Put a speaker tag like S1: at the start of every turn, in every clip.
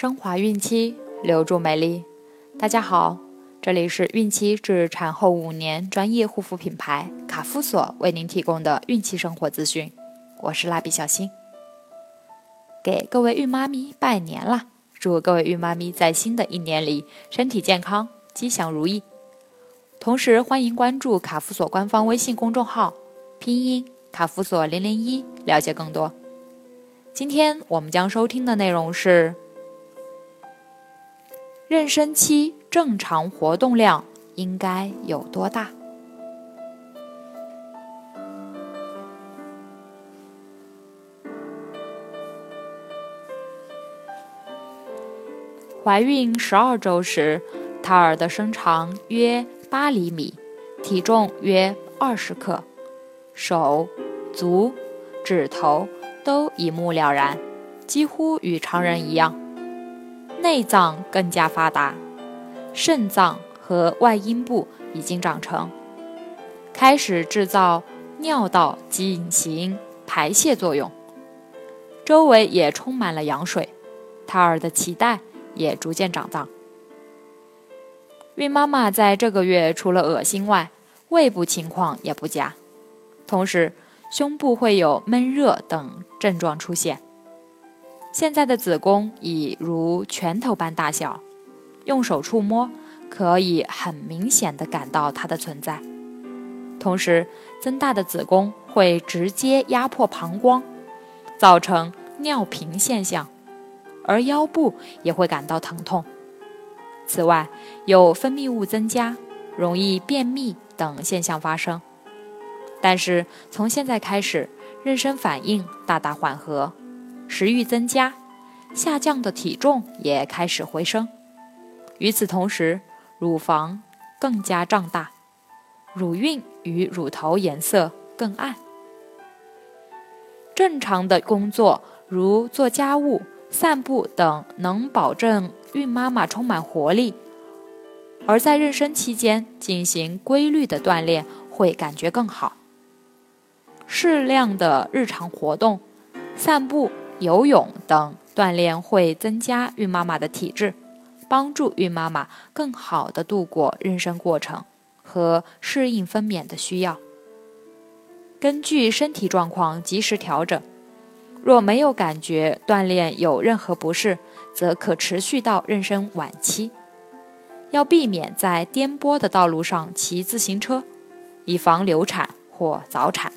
S1: 升华孕期，留住美丽。大家好，这里是孕期至产后五年专业护肤品牌卡夫索为您提供的孕期生活资讯。我是蜡笔小新，给各位孕妈咪拜年啦！祝各位孕妈咪在新的一年里身体健康、吉祥如意。同时，欢迎关注卡夫索官方微信公众号，拼音卡夫索零零一，了解更多。今天我们将收听的内容是。妊娠期正常活动量应该有多大？怀孕十二周时，胎儿的身长约八厘米，体重约二十克，手、足、指头都一目了然，几乎与常人一样。内脏更加发达，肾脏和外阴部已经长成，开始制造尿道进行排泄作用，周围也充满了羊水，胎儿的脐带也逐渐长大。孕妈妈在这个月除了恶心外，胃部情况也不佳，同时胸部会有闷热等症状出现。现在的子宫已如拳头般大小，用手触摸可以很明显的感到它的存在。同时，增大的子宫会直接压迫膀胱，造成尿频现象，而腰部也会感到疼痛。此外，有分泌物增加、容易便秘等现象发生。但是从现在开始，妊娠反应大大缓和。食欲增加，下降的体重也开始回升。与此同时，乳房更加胀大，乳晕与乳头颜色更暗。正常的工作如做家务、散步等，能保证孕妈妈充满活力；而在妊娠期间进行规律的锻炼，会感觉更好。适量的日常活动，散步。游泳等锻炼会增加孕妈妈的体质，帮助孕妈妈更好地度过妊娠过程和适应分娩的需要。根据身体状况及时调整，若没有感觉锻炼有任何不适，则可持续到妊娠晚期。要避免在颠簸的道路上骑自行车，以防流产或早产。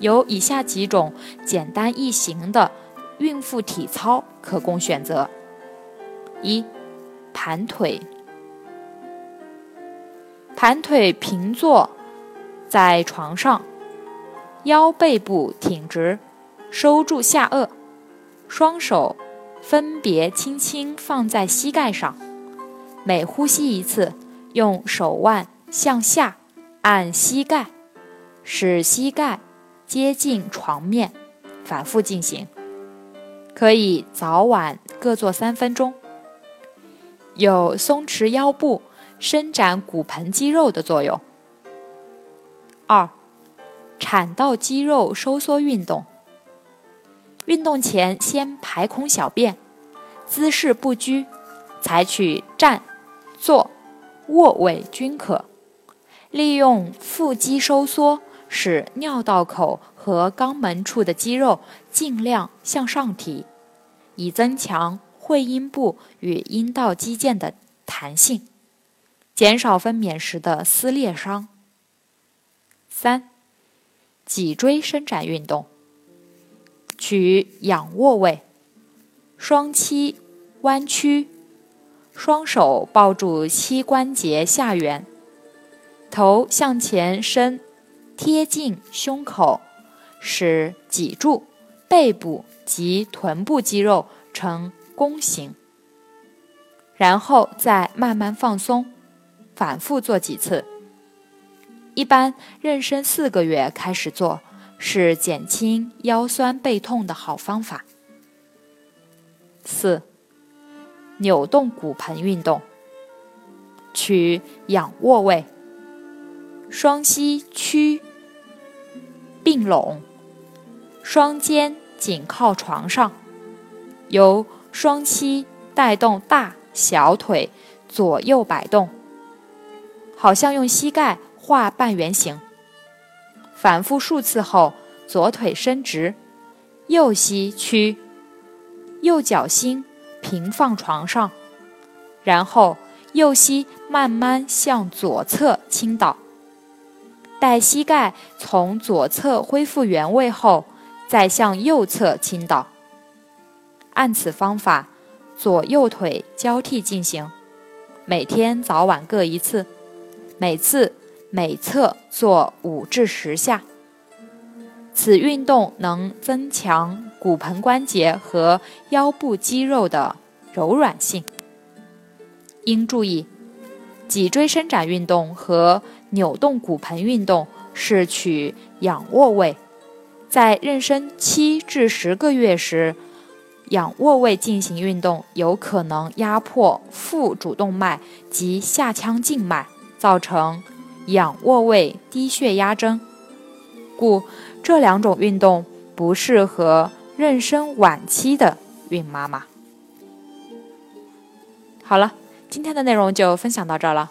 S1: 有以下几种简单易行的孕妇体操可供选择：一、盘腿。盘腿平坐在床上，腰背部挺直，收住下颚，双手分别轻轻放在膝盖上，每呼吸一次，用手腕向下按膝盖，使膝盖。接近床面，反复进行，可以早晚各做三分钟，有松弛腰部、伸展骨盆肌肉的作用。二，产道肌肉收缩运动。运动前先排空小便，姿势不拘，采取站、坐、卧位均可，利用腹肌收缩。使尿道口和肛门处的肌肉尽量向上提，以增强会阴部与阴道肌腱的弹性，减少分娩时的撕裂伤。三、脊椎伸展运动，取仰卧位，双膝弯曲，双手抱住膝关节下缘，头向前伸。贴近胸口，使脊柱、背部及臀部肌肉呈弓形，然后再慢慢放松，反复做几次。一般妊娠四个月开始做，是减轻腰酸背痛的好方法。四、扭动骨盆运动，取仰卧位，双膝屈。并拢，双肩紧靠床上，由双膝带动大小腿左右摆动，好像用膝盖画半圆形。反复数次后，左腿伸直，右膝屈，右脚心平放床上，然后右膝慢慢向左侧倾倒。待膝盖从左侧恢复原位后，再向右侧倾倒。按此方法，左右腿交替进行，每天早晚各一次，每次每侧做五至十下。此运动能增强骨盆关节和腰部肌肉的柔软性。应注意，脊椎伸展运动和扭动骨盆运动是取仰卧位，在妊娠七至十个月时，仰卧位进行运动有可能压迫腹主动脉及下腔静脉，造成仰卧位低血压征，故这两种运动不适合妊娠晚期的孕妈妈。好了，今天的内容就分享到这儿了。